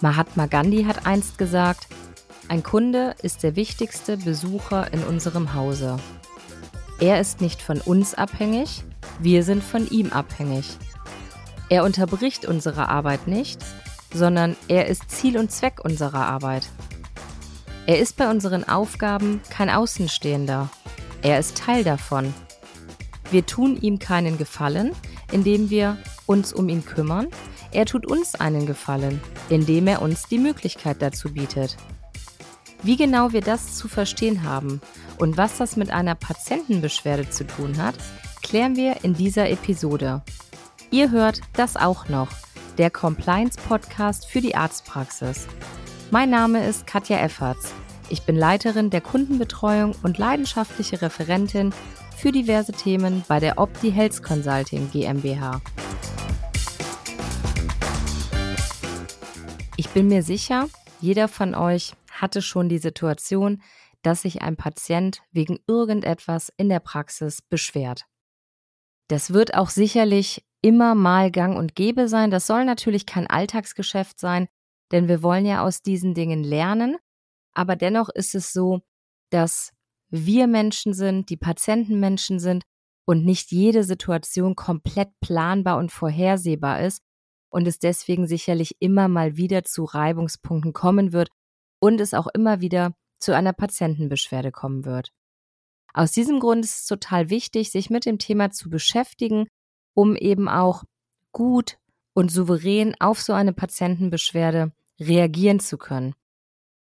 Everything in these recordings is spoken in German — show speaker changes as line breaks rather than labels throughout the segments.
Mahatma Gandhi hat einst gesagt, ein Kunde ist der wichtigste Besucher in unserem Hause. Er ist nicht von uns abhängig, wir sind von ihm abhängig. Er unterbricht unsere Arbeit nicht, sondern er ist Ziel und Zweck unserer Arbeit. Er ist bei unseren Aufgaben kein Außenstehender, er ist Teil davon. Wir tun ihm keinen Gefallen, indem wir uns um ihn kümmern, er tut uns einen Gefallen, indem er uns die Möglichkeit dazu bietet. Wie genau wir das zu verstehen haben und was das mit einer Patientenbeschwerde zu tun hat, klären wir in dieser Episode. Ihr hört das auch noch, der Compliance-Podcast für die Arztpraxis. Mein Name ist Katja Efferts. Ich bin Leiterin der Kundenbetreuung und leidenschaftliche Referentin für diverse Themen bei der Opti Health Consulting GmbH. Bin mir sicher, jeder von euch hatte schon die Situation, dass sich ein Patient wegen irgendetwas in der Praxis beschwert. Das wird auch sicherlich immer mal gang und gäbe sein. Das soll natürlich kein Alltagsgeschäft sein, denn wir wollen ja aus diesen Dingen lernen. Aber dennoch ist es so, dass wir Menschen sind, die Patienten Menschen sind und nicht jede Situation komplett planbar und vorhersehbar ist und es deswegen sicherlich immer mal wieder zu Reibungspunkten kommen wird und es auch immer wieder zu einer Patientenbeschwerde kommen wird. Aus diesem Grund ist es total wichtig, sich mit dem Thema zu beschäftigen, um eben auch gut und souverän auf so eine Patientenbeschwerde reagieren zu können.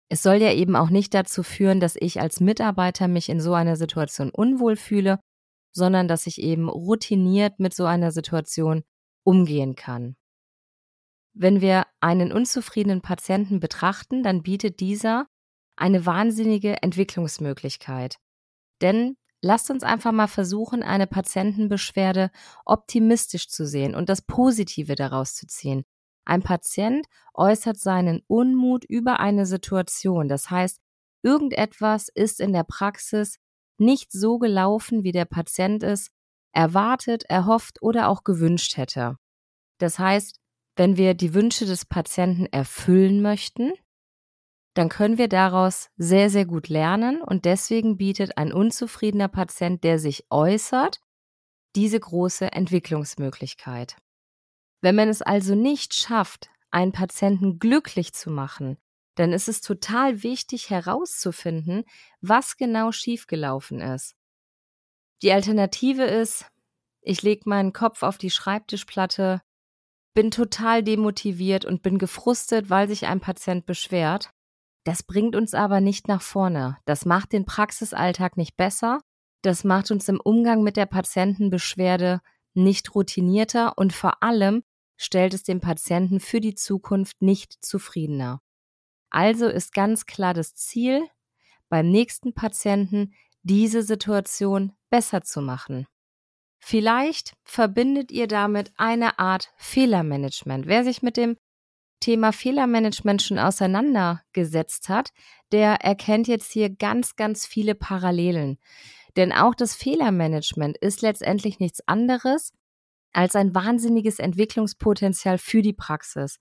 Es soll ja eben auch nicht dazu führen, dass ich als Mitarbeiter mich in so einer Situation unwohl fühle, sondern dass ich eben routiniert mit so einer Situation umgehen kann. Wenn wir einen unzufriedenen Patienten betrachten, dann bietet dieser eine wahnsinnige Entwicklungsmöglichkeit. Denn lasst uns einfach mal versuchen, eine Patientenbeschwerde optimistisch zu sehen und das Positive daraus zu ziehen. Ein Patient äußert seinen Unmut über eine Situation. Das heißt, irgendetwas ist in der Praxis nicht so gelaufen, wie der Patient es erwartet, erhofft oder auch gewünscht hätte. Das heißt, wenn wir die Wünsche des Patienten erfüllen möchten, dann können wir daraus sehr, sehr gut lernen und deswegen bietet ein unzufriedener Patient, der sich äußert, diese große Entwicklungsmöglichkeit. Wenn man es also nicht schafft, einen Patienten glücklich zu machen, dann ist es total wichtig herauszufinden, was genau schiefgelaufen ist. Die Alternative ist, ich lege meinen Kopf auf die Schreibtischplatte, bin total demotiviert und bin gefrustet, weil sich ein Patient beschwert. Das bringt uns aber nicht nach vorne. Das macht den Praxisalltag nicht besser. Das macht uns im Umgang mit der Patientenbeschwerde nicht routinierter und vor allem stellt es den Patienten für die Zukunft nicht zufriedener. Also ist ganz klar das Ziel, beim nächsten Patienten diese Situation besser zu machen. Vielleicht verbindet ihr damit eine Art Fehlermanagement. Wer sich mit dem Thema Fehlermanagement schon auseinandergesetzt hat, der erkennt jetzt hier ganz, ganz viele Parallelen. Denn auch das Fehlermanagement ist letztendlich nichts anderes als ein wahnsinniges Entwicklungspotenzial für die Praxis.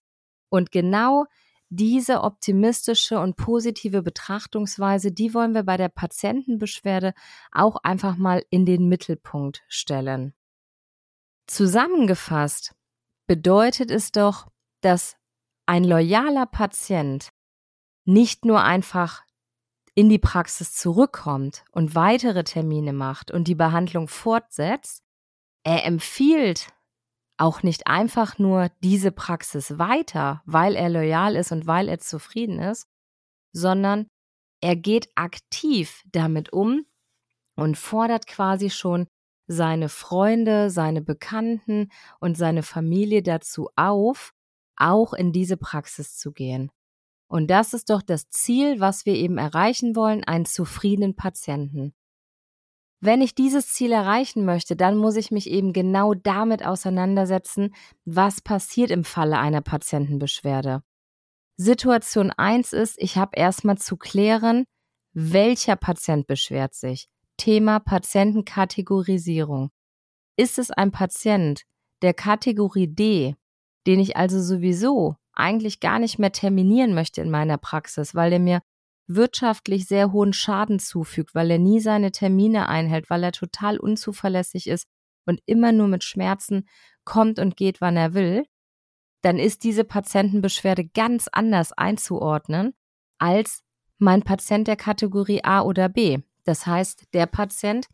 Und genau diese optimistische und positive Betrachtungsweise, die wollen wir bei der Patientenbeschwerde auch einfach mal in den Mittelpunkt stellen. Zusammengefasst bedeutet es doch, dass ein loyaler Patient nicht nur einfach in die Praxis zurückkommt und weitere Termine macht und die Behandlung fortsetzt, er empfiehlt auch nicht einfach nur diese Praxis weiter, weil er loyal ist und weil er zufrieden ist, sondern er geht aktiv damit um und fordert quasi schon seine Freunde, seine Bekannten und seine Familie dazu auf, auch in diese Praxis zu gehen. Und das ist doch das Ziel, was wir eben erreichen wollen, einen zufriedenen Patienten. Wenn ich dieses Ziel erreichen möchte, dann muss ich mich eben genau damit auseinandersetzen, was passiert im Falle einer Patientenbeschwerde. Situation 1 ist, ich habe erstmal zu klären, welcher Patient beschwert sich. Thema Patientenkategorisierung. Ist es ein Patient der Kategorie D, den ich also sowieso eigentlich gar nicht mehr terminieren möchte in meiner Praxis, weil er mir wirtschaftlich sehr hohen Schaden zufügt, weil er nie seine Termine einhält, weil er total unzuverlässig ist und immer nur mit Schmerzen kommt und geht, wann er will, dann ist diese Patientenbeschwerde ganz anders einzuordnen als mein Patient der Kategorie A oder B. Das heißt, der Patient,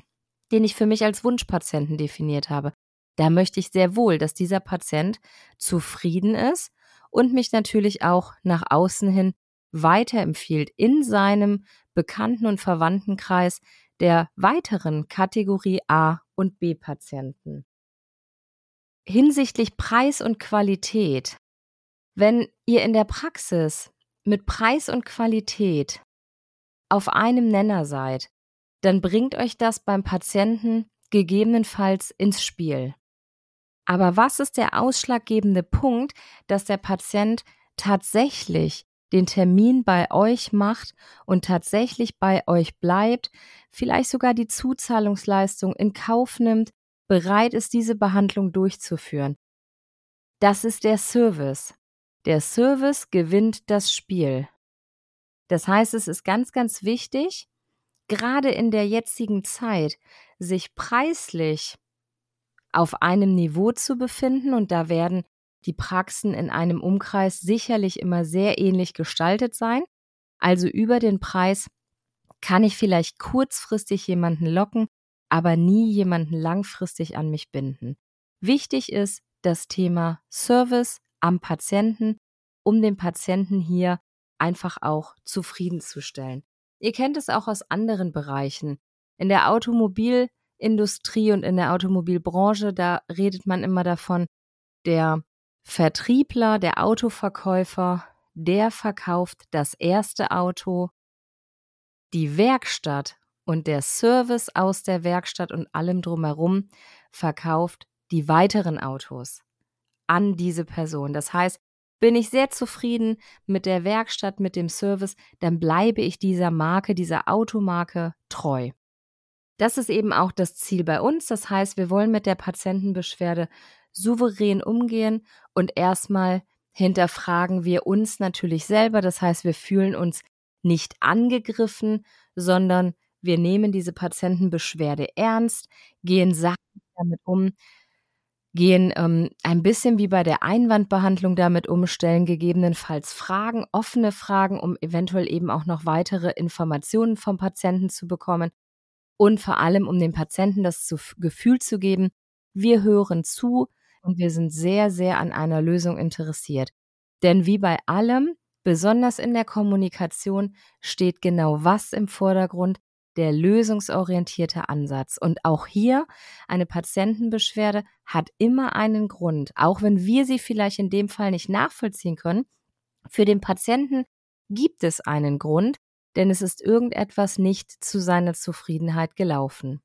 den ich für mich als Wunschpatienten definiert habe. Da möchte ich sehr wohl, dass dieser Patient zufrieden ist und mich natürlich auch nach außen hin weiterempfiehlt in seinem Bekannten- und Verwandtenkreis der weiteren Kategorie A und B Patienten. Hinsichtlich Preis und Qualität. Wenn ihr in der Praxis mit Preis und Qualität auf einem Nenner seid, dann bringt euch das beim Patienten gegebenenfalls ins Spiel. Aber was ist der ausschlaggebende Punkt, dass der Patient tatsächlich den Termin bei euch macht und tatsächlich bei euch bleibt, vielleicht sogar die Zuzahlungsleistung in Kauf nimmt, bereit ist, diese Behandlung durchzuführen. Das ist der Service. Der Service gewinnt das Spiel. Das heißt, es ist ganz, ganz wichtig, gerade in der jetzigen Zeit, sich preislich auf einem Niveau zu befinden und da werden die Praxen in einem Umkreis sicherlich immer sehr ähnlich gestaltet sein. Also über den Preis kann ich vielleicht kurzfristig jemanden locken, aber nie jemanden langfristig an mich binden. Wichtig ist das Thema Service am Patienten, um den Patienten hier einfach auch zufriedenzustellen. Ihr kennt es auch aus anderen Bereichen. In der Automobilindustrie und in der Automobilbranche, da redet man immer davon, der Vertriebler, der Autoverkäufer, der verkauft das erste Auto, die Werkstatt und der Service aus der Werkstatt und allem drumherum verkauft die weiteren Autos an diese Person. Das heißt, bin ich sehr zufrieden mit der Werkstatt, mit dem Service, dann bleibe ich dieser Marke, dieser Automarke treu. Das ist eben auch das Ziel bei uns. Das heißt, wir wollen mit der Patientenbeschwerde souverän umgehen und erstmal hinterfragen wir uns natürlich selber. Das heißt, wir fühlen uns nicht angegriffen, sondern wir nehmen diese Patientenbeschwerde ernst, gehen sachlich damit um, gehen ähm, ein bisschen wie bei der Einwandbehandlung damit umstellen, gegebenenfalls Fragen, offene Fragen, um eventuell eben auch noch weitere Informationen vom Patienten zu bekommen und vor allem um dem Patienten das Gefühl zu geben, wir hören zu und wir sind sehr, sehr an einer Lösung interessiert. Denn wie bei allem, besonders in der Kommunikation, steht genau was im Vordergrund, der lösungsorientierte Ansatz. Und auch hier, eine Patientenbeschwerde hat immer einen Grund, auch wenn wir sie vielleicht in dem Fall nicht nachvollziehen können. Für den Patienten gibt es einen Grund, denn es ist irgendetwas nicht zu seiner Zufriedenheit gelaufen.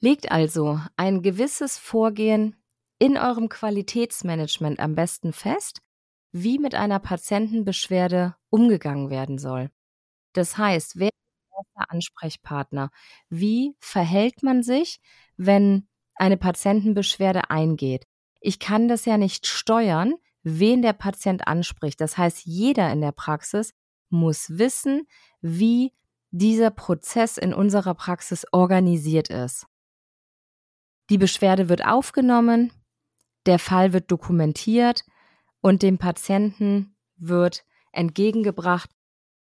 Legt also ein gewisses Vorgehen in eurem Qualitätsmanagement am besten fest, wie mit einer Patientenbeschwerde umgegangen werden soll. Das heißt, wer erster Ansprechpartner. Wie verhält man sich, wenn eine Patientenbeschwerde eingeht? Ich kann das ja nicht steuern, wen der Patient anspricht. Das heißt, jeder in der Praxis muss wissen, wie dieser Prozess in unserer Praxis organisiert ist. Die Beschwerde wird aufgenommen, der Fall wird dokumentiert und dem Patienten wird entgegengebracht,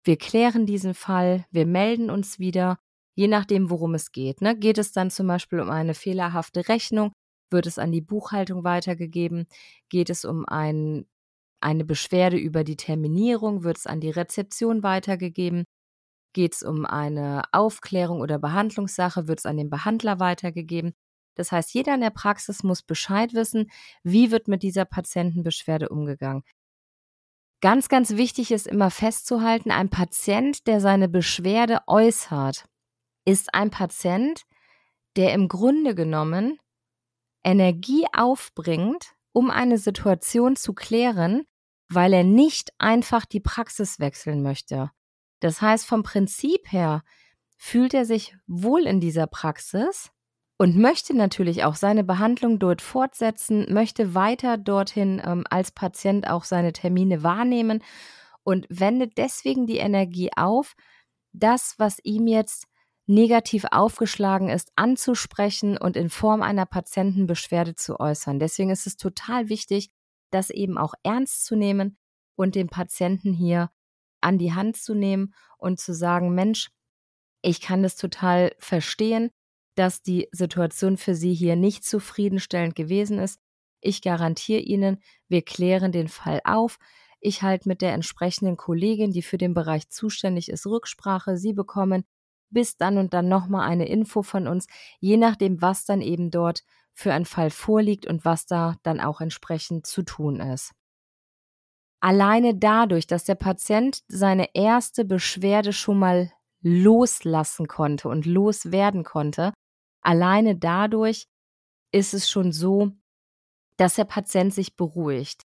wir klären diesen Fall, wir melden uns wieder, je nachdem, worum es geht. Ne? Geht es dann zum Beispiel um eine fehlerhafte Rechnung, wird es an die Buchhaltung weitergegeben? Geht es um ein, eine Beschwerde über die Terminierung, wird es an die Rezeption weitergegeben? Geht es um eine Aufklärung oder Behandlungssache, wird es an den Behandler weitergegeben? Das heißt, jeder in der Praxis muss Bescheid wissen, wie wird mit dieser Patientenbeschwerde umgegangen. Ganz, ganz wichtig ist immer festzuhalten, ein Patient, der seine Beschwerde äußert, ist ein Patient, der im Grunde genommen Energie aufbringt, um eine Situation zu klären, weil er nicht einfach die Praxis wechseln möchte. Das heißt, vom Prinzip her fühlt er sich wohl in dieser Praxis, und möchte natürlich auch seine Behandlung dort fortsetzen, möchte weiter dorthin ähm, als Patient auch seine Termine wahrnehmen und wendet deswegen die Energie auf, das, was ihm jetzt negativ aufgeschlagen ist, anzusprechen und in Form einer Patientenbeschwerde zu äußern. Deswegen ist es total wichtig, das eben auch ernst zu nehmen und den Patienten hier an die Hand zu nehmen und zu sagen, Mensch, ich kann das total verstehen, dass die Situation für Sie hier nicht zufriedenstellend gewesen ist. Ich garantiere Ihnen, wir klären den Fall auf. Ich halte mit der entsprechenden Kollegin, die für den Bereich zuständig ist, Rücksprache. Sie bekommen bis dann und dann nochmal eine Info von uns, je nachdem, was dann eben dort für ein Fall vorliegt und was da dann auch entsprechend zu tun ist. Alleine dadurch, dass der Patient seine erste Beschwerde schon mal loslassen konnte und loswerden konnte, alleine dadurch ist es schon so, dass der Patient sich beruhigt.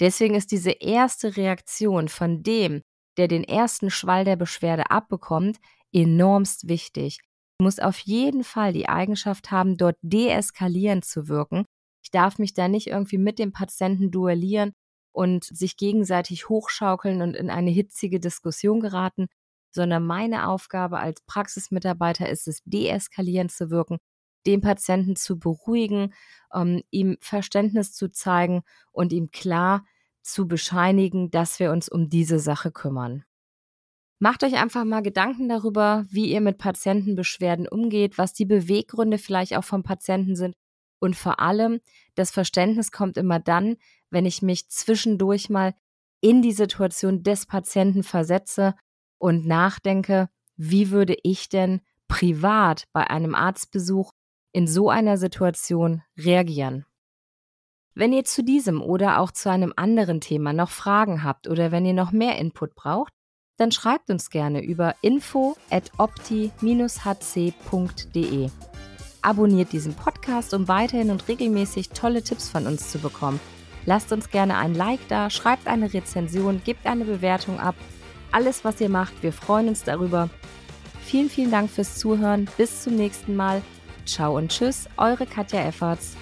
Deswegen ist diese erste Reaktion von dem, der den ersten Schwall der Beschwerde abbekommt, enormst wichtig. Du musst auf jeden Fall die Eigenschaft haben, dort deeskalierend zu wirken. Ich darf mich da nicht irgendwie mit dem Patienten duellieren und sich gegenseitig hochschaukeln und in eine hitzige Diskussion geraten, sondern meine Aufgabe als Praxismitarbeiter ist es, deeskalierend zu wirken, den Patienten zu beruhigen, ähm, ihm Verständnis zu zeigen und ihm klar zu bescheinigen, dass wir uns um diese Sache kümmern. Macht euch einfach mal Gedanken darüber, wie ihr mit Patientenbeschwerden umgeht, was die Beweggründe vielleicht auch vom Patienten sind. Und vor allem, das Verständnis kommt immer dann, wenn ich mich zwischendurch mal in die Situation des Patienten versetze und nachdenke, wie würde ich denn privat bei einem Arztbesuch in so einer Situation reagieren. Wenn ihr zu diesem oder auch zu einem anderen Thema noch Fragen habt oder wenn ihr noch mehr Input braucht, dann schreibt uns gerne über info at opti-hc.de. Abonniert diesen Podcast, um weiterhin und regelmäßig tolle Tipps von uns zu bekommen. Lasst uns gerne ein Like da, schreibt eine Rezension, gebt eine Bewertung ab. Alles, was ihr macht, wir freuen uns darüber. Vielen, vielen Dank fürs Zuhören. Bis zum nächsten Mal. Ciao und tschüss, eure Katja Efferts.